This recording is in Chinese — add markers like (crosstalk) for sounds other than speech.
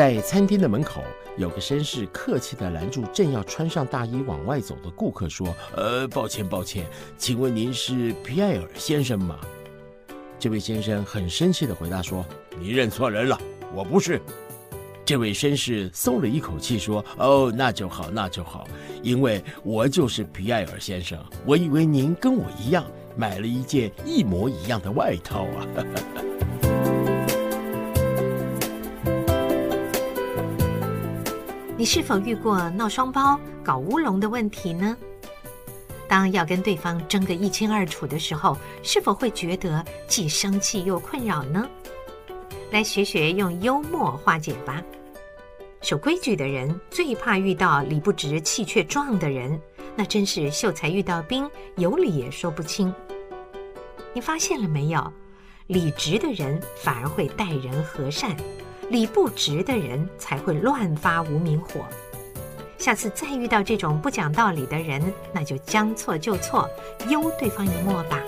在餐厅的门口，有个绅士客气地拦住正要穿上大衣往外走的顾客，说：“呃，抱歉，抱歉，请问您是皮埃尔先生吗？”这位先生很生气地回答说：“你认错人了，我不是。”这位绅士松了一口气，说：“哦，那就好，那就好，因为我就是皮埃尔先生。我以为您跟我一样买了一件一模一样的外套啊。” (laughs) 你是否遇过闹双胞、搞乌龙的问题呢？当要跟对方争个一清二楚的时候，是否会觉得既生气又困扰呢？来学学用幽默化解吧。守规矩的人最怕遇到理不直气却壮的人，那真是秀才遇到兵，有理也说不清。你发现了没有？理直的人反而会待人和善，理不直的人才会乱发无名火。下次再遇到这种不讲道理的人，那就将错就错，幽对方一默吧。